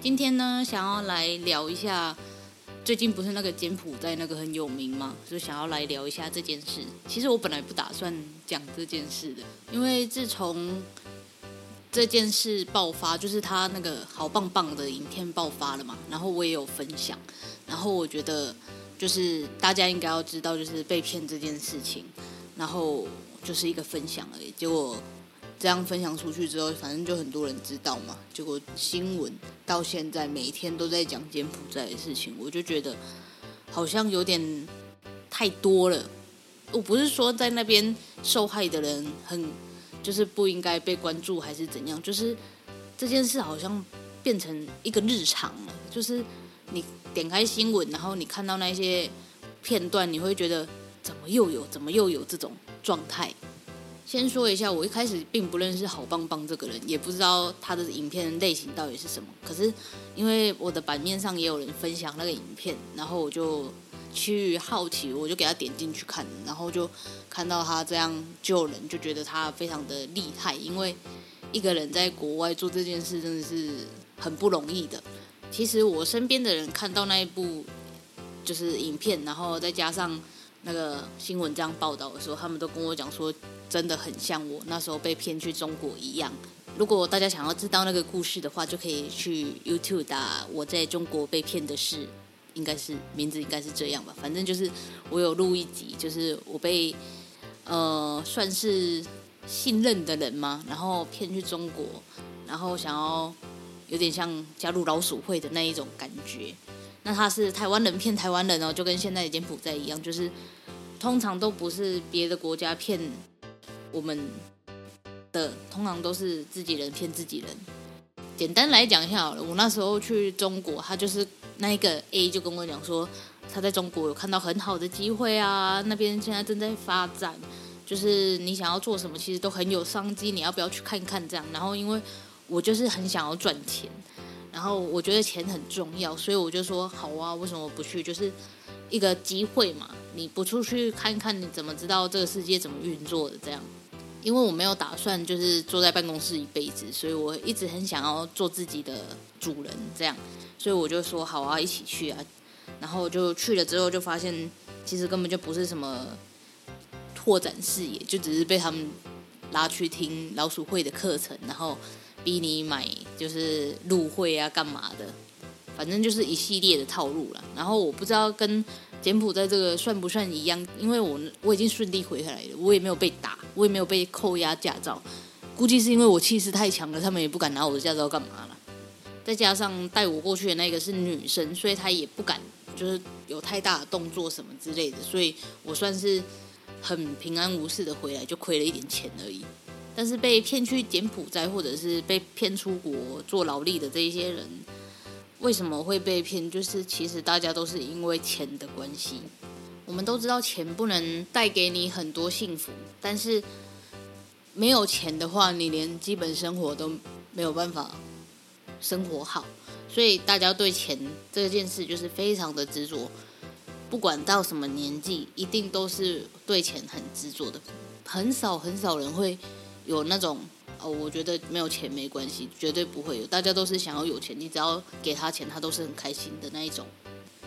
今天呢，想要来聊一下，最近不是那个柬埔寨那个很有名吗？就想要来聊一下这件事。其实我本来不打算讲这件事的，因为自从这件事爆发，就是他那个好棒棒的影片爆发了嘛，然后我也有分享，然后我觉得就是大家应该要知道，就是被骗这件事情，然后就是一个分享而已。结果。这样分享出去之后，反正就很多人知道嘛。结果新闻到现在每天都在讲柬埔寨的事情，我就觉得好像有点太多了。我不是说在那边受害的人很就是不应该被关注，还是怎样，就是这件事好像变成一个日常了。就是你点开新闻，然后你看到那些片段，你会觉得怎么又有，怎么又有这种状态。先说一下，我一开始并不认识好棒棒这个人，也不知道他的影片类型到底是什么。可是因为我的版面上也有人分享那个影片，然后我就去好奇，我就给他点进去看，然后就看到他这样救人，就觉得他非常的厉害。因为一个人在国外做这件事真的是很不容易的。其实我身边的人看到那一部就是影片，然后再加上那个新闻这样报道的时候，他们都跟我讲说。真的很像我那时候被骗去中国一样。如果大家想要知道那个故事的话，就可以去 YouTube 打“我在中国被骗的事”，应该是名字应该是这样吧。反正就是我有录一集，就是我被呃算是信任的人嘛，然后骗去中国，然后想要有点像加入老鼠会的那一种感觉。那他是台湾人骗台湾人哦，就跟现在的柬埔寨一样，就是通常都不是别的国家骗。我们的通常都是自己人骗自己人。简单来讲一下好了，我那时候去中国，他就是那一个 A 就跟我讲说，他在中国有看到很好的机会啊，那边现在正在发展，就是你想要做什么，其实都很有商机，你要不要去看看这样？然后因为我就是很想要赚钱，然后我觉得钱很重要，所以我就说好啊，为什么不去？就是一个机会嘛，你不出去看看，你怎么知道这个世界怎么运作的？这样。因为我没有打算就是坐在办公室一辈子，所以我一直很想要做自己的主人，这样，所以我就说好啊，一起去啊。然后就去了之后，就发现其实根本就不是什么拓展视野，就只是被他们拉去听老鼠会的课程，然后逼你买就是入会啊，干嘛的，反正就是一系列的套路了。然后我不知道跟。柬埔寨这个算不算一样？因为我我已经顺利回来了，我也没有被打，我也没有被扣押驾照。估计是因为我气势太强了，他们也不敢拿我的驾照干嘛了。再加上带我过去的那个是女生，所以她也不敢就是有太大的动作什么之类的。所以我算是很平安无事的回来，就亏了一点钱而已。但是被骗去柬埔寨或者是被骗出国做劳力的这一些人。为什么会被骗？就是其实大家都是因为钱的关系。我们都知道钱不能带给你很多幸福，但是没有钱的话，你连基本生活都没有办法生活好。所以大家对钱这件事就是非常的执着，不管到什么年纪，一定都是对钱很执着的。很少很少人会有那种。哦，我觉得没有钱没关系，绝对不会有。大家都是想要有钱，你只要给他钱，他都是很开心的那一种。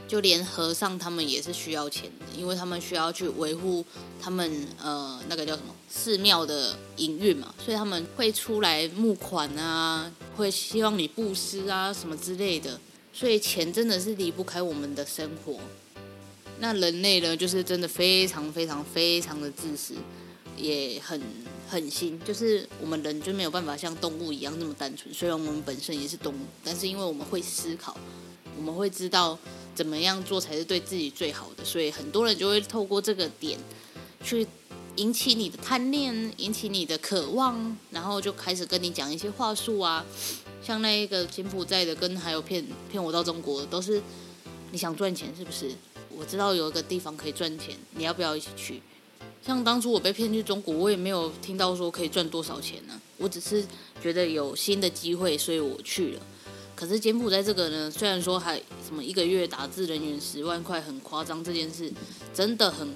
就连和尚他们也是需要钱的，因为他们需要去维护他们呃那个叫什么寺庙的营运嘛，所以他们会出来募款啊，会希望你布施啊什么之类的。所以钱真的是离不开我们的生活。那人类呢，就是真的非常非常非常的自私，也很狠心。就是我们人就没有办法像动物一样那么单纯。虽然我们本身也是动物，但是因为我们会思考，我们会知道怎么样做才是对自己最好的，所以很多人就会透过这个点去引起你的贪念，引起你的渴望，然后就开始跟你讲一些话术啊。像那一个柬埔寨的，跟还有骗骗我到中国的，都是你想赚钱是不是？我知道有一个地方可以赚钱，你要不要一起去？像当初我被骗去中国，我也没有听到说可以赚多少钱呢、我只是觉得有新的机会，所以我去了。可是柬埔寨这个呢，虽然说还什么一个月打字人员十万块很夸张，这件事真的很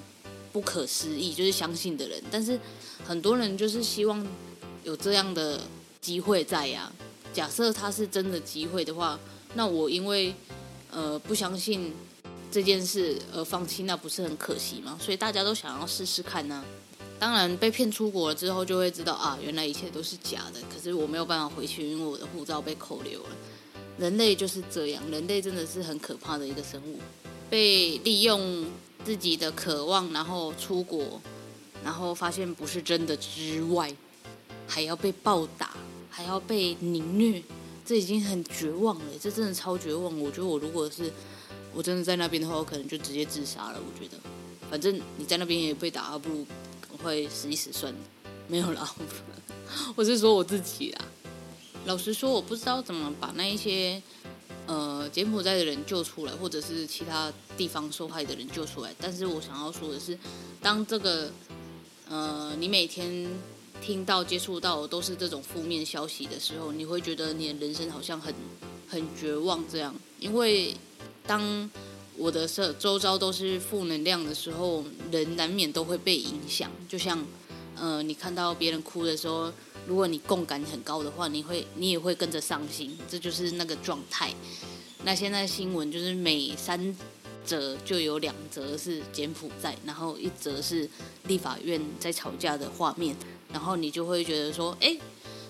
不可思议，就是相信的人。但是很多人就是希望有这样的机会在呀、假设他是真的机会的话，那我因为呃不相信这件事而放弃，那不是很可惜吗？所以大家都想要试试看呢、当然被骗出国了之后，就会知道啊，原来一切都是假的。可是我没有办法回去，因为我的护照被扣留了。人类就是这样，人类真的是很可怕的一个生物，被利用自己的渴望，然后出国，然后发现不是真的之外，还要被暴打。还要被凌虐，这已经很绝望了。这真的超绝望。我觉得我如果是我真的在那边的话，我可能就直接自杀了。我觉得，反正你在那边也被打，不如赶快死一死算了。没有啦，我是说我自己啦。老实说，我不知道怎么把那一些呃柬埔寨的人救出来，或者是其他地方受害的人救出来。但是我想要说的是，当这个呃你每天。听到、接触到都是这种负面消息的时候，你会觉得你的人生好像很很绝望这样。因为当我的社周遭都是负能量的时候，人难免都会被影响。就像呃，你看到别人哭的时候，如果你共感很高的话，你会你也会跟着伤心，这就是那个状态。那现在新闻就是每三则就有两则是柬埔寨，然后一则是立法院在吵架的画面。然后你就会觉得说，哎，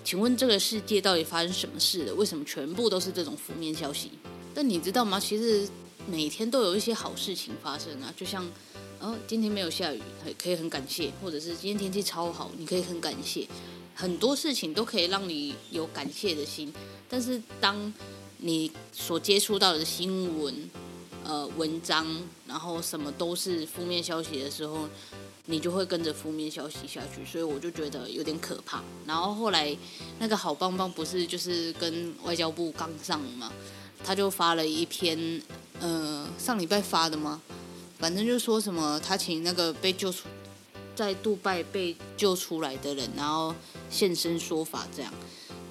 请问这个世界到底发生什么事了？为什么全部都是这种负面消息？但你知道吗？其实每天都有一些好事情发生啊，就像，哦，今天没有下雨，可以很感谢；或者是今天天气超好，你可以很感谢。很多事情都可以让你有感谢的心。但是当你所接触到的新闻、呃文章，然后什么都是负面消息的时候，你就会跟着负面消息下去，所以我就觉得有点可怕。然后后来那个好棒棒不是就是跟外交部刚上吗，他就发了一篇，呃，上礼拜发的吗？反正就说什么他请那个被救出在杜拜被救出来的人，然后现身说法这样。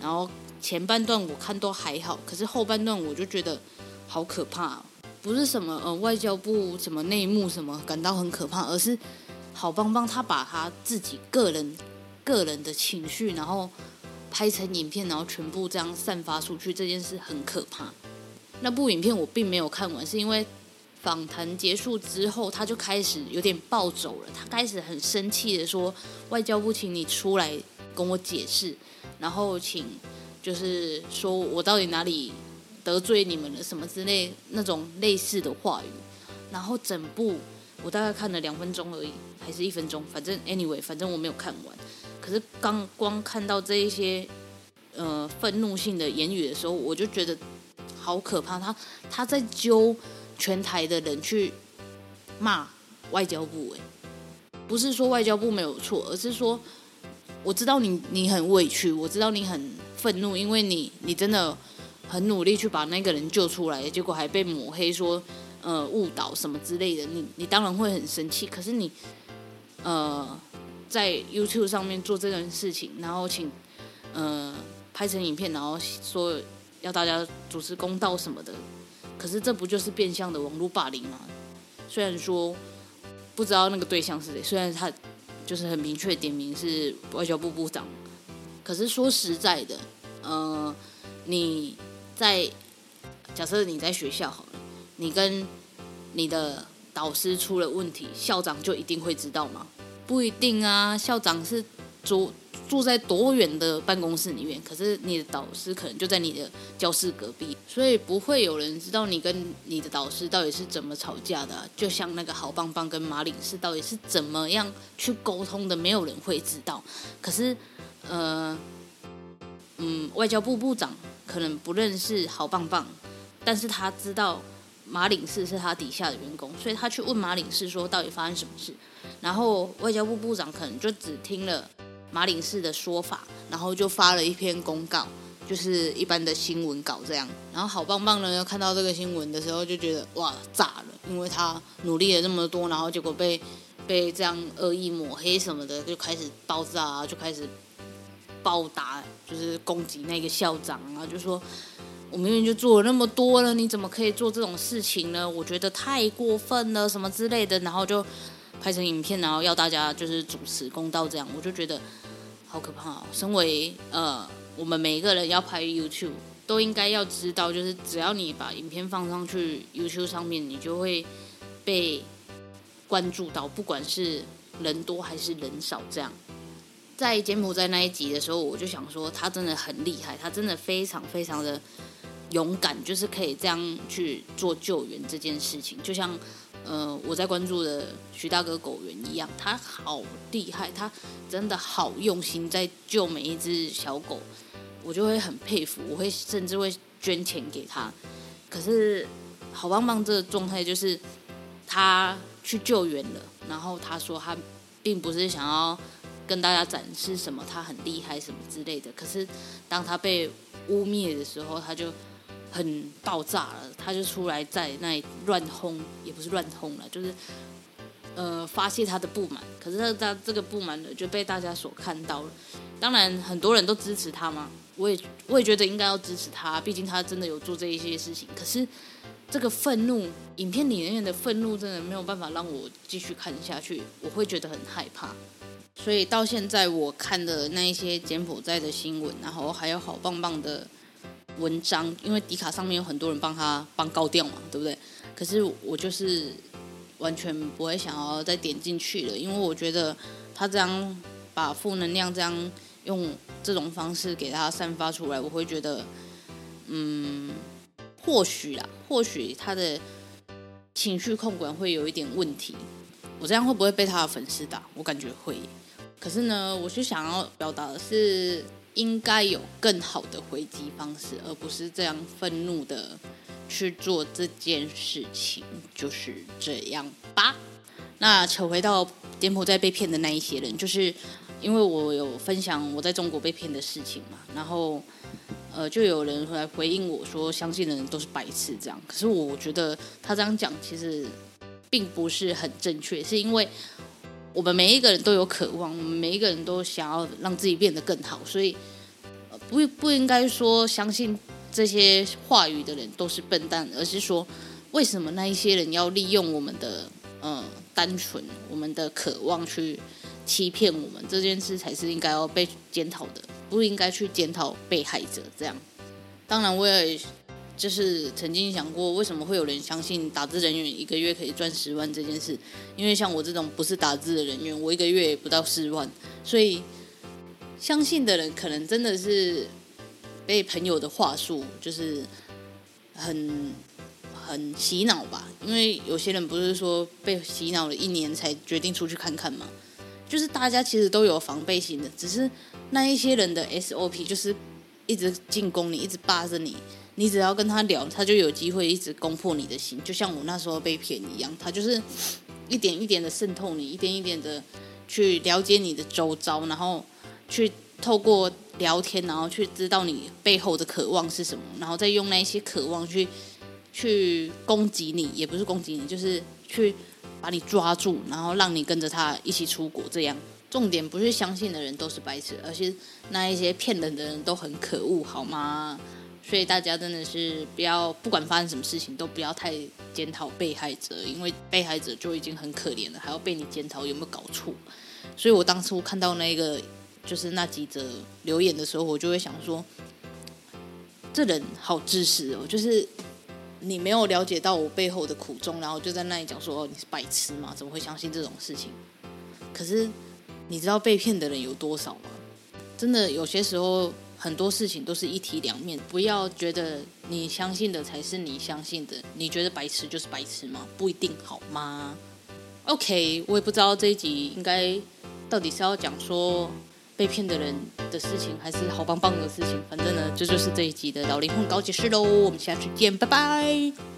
然后前半段我看都还好，可是后半段我就觉得好可怕，不是什么呃外交部什么内幕什么感到很可怕，而是。好棒棒，他把他自己个人、个人的情绪，然后拍成影片，然后全部这样散发出去，这件事很可怕。那部影片我并没有看完，是因为访谈结束之后，他就开始有点暴走了。他开始很生气的说：“外交部，请你出来跟我解释，然后请就是说我到底哪里得罪你们了，什么之类那种类似的话语。”然后整部。我大概看了两分钟而已，还是一分钟，反正 anyway，反正我没有看完。可是刚光看到这一些呃愤怒性的言语的时候，我就觉得好可怕。他他在揪全台的人去骂外交部，哎，不是说外交部没有错，而是说我知道你你很委屈，我知道你很愤怒，因为你你真的很努力去把那个人救出来，结果还被抹黑说。呃，误导什么之类的，你你当然会很生气。可是你，呃，在 YouTube 上面做这件事情，然后请呃拍成影片，然后说要大家主持公道什么的。可是这不就是变相的网络霸凌吗？虽然说不知道那个对象是谁，虽然他就是很明确点名是外交部部长，可是说实在的，呃，你在假设你在学校好了。你跟你的导师出了问题，校长就一定会知道吗？不一定啊，校长是主住在多远的办公室里面，可是你的导师可能就在你的教室隔壁，所以不会有人知道你跟你的导师到底是怎么吵架的。就像那个好棒棒跟马领事到底是怎么样去沟通的，没有人会知道。可是，呃，嗯，外交部部长可能不认识好棒棒，但是他知道马领事是他底下的员工，所以他去问马领事说到底发生什么事，然后外交部部长可能就只听了。马领士的说法，然后就发了一篇公告，就是一般的新闻稿这样。然后好棒棒呢，看到这个新闻的时候就觉得哇炸了，因为他努力了这么多，然后结果被 被这样恶意抹黑什么的，就开始爆炸啊，就开始暴打，就是攻击那个校长啊，就说我明明就做了那么多了，你怎么可以做这种事情呢？我觉得太过分了，什么之类的，然后就拍成影片，然后要大家就是主持公道这样，我就觉得。好可怕哦！身为呃，我们每一个人要拍 YouTube，都应该要知道，就是只要你把影片放上去 YouTube 上面，你就会被关注到，不管是人多还是人少。这样，在柬埔寨那一集的时候，我就想说，他真的很厉害，他真的非常非常的勇敢，就是可以这样去做救援这件事情，就像。呃，我在关注的徐大哥狗园一样，他好厉害，他真的好用心在救每一只小狗，我就会很佩服，我会甚至会捐钱给他。可是好棒棒这个状态就是他去救援了，然后他说他并不是想要跟大家展示什么他很厉害什么之类的，可是当他被污蔑的时候，他就。很爆炸了，他就出来在那里乱轰，也不是乱轰了，就是呃发泄他的不满。可是他他这个不满呢，就被大家所看到了。当然很多人都支持他嘛，我也我也觉得应该要支持他，毕竟他真的有做这一些事情。可是这个愤怒，影片里面的愤怒真的没有办法让我继续看下去，我会觉得很害怕。所以到现在我看的那一些柬埔寨的新闻，然后还有好棒棒的。文章，因为迪卡上面有很多人帮他帮高调嘛，对不对？可是我就是完全不会想要再点进去了，因为我觉得他这样把负能量这样用这种方式给他散发出来，我会觉得，嗯，或许啦，或许他的情绪控管会有一点问题。我这样会不会被他的粉丝打？我感觉会。可是呢，我是想要表达的是。应该有更好的回击方式，而不是这样愤怒的去做这件事情，就是这样吧。那扯回到柬埔寨被骗的那一些人，就是因为我有分享我在中国被骗的事情嘛，然后呃，就有人来回应我说，相信的人都是白痴这样。可是我觉得他这样讲其实并不是很正确，是因为。我们每一个人都有渴望，我们每一个人都想要让自己变得更好，所以不不应该说相信这些话语的人都是笨蛋，而是说为什么那一些人要利用我们的嗯单纯、我们的渴望去欺骗我们，这件事才是应该要被检讨的，不应该去检讨被害者。这样，当然我也。就是曾经想过，为什么会有人相信打字人员一个月可以赚十万这件事？因为像我这种不是打字的人员，我一个月也不到十万，所以相信的人可能真的是被朋友的话术就是很很洗脑吧。因为有些人不是说被洗脑了一年才决定出去看看嘛，就是大家其实都有防备心的，只是那一些人的 SOP 就是一直进攻你，一直霸着你。你只要跟他聊，他就有机会一直攻破你的心，就像我那时候被骗一样。他就是一点一点的渗透你，一点一点的去了解你的周遭，然后去透过聊天，然后去知道你背后的渴望是什么，然后再用那些渴望去去攻击你，也不是攻击你，就是去把你抓住，然后让你跟着他一起出国。这样，重点不是相信的人都是白痴，而是那一些骗人的人都很可恶，好吗？所以大家真的是不要，不管发生什么事情，都不要太检讨被害者，因为被害者就已经很可怜了，还要被你检讨有没有搞错。所以我当初看到那个就是那几则留言的时候，我就会想说，这人好自私哦，就是你没有了解到我背后的苦衷，然后就在那里讲说，你是白痴吗？怎么会相信这种事情？可是你知道被骗的人有多少吗？真的有些时候很多事情都是一体两面，不要觉得你相信的才是你相信的，你觉得白痴就是白痴吗？不一定好吗？OK，我也不知道这一集应该到底是要讲说被骗的人的事情，还是好棒棒的事情。反正呢，这就，是这一集的老灵魂高解释喽。我们下次见，拜拜。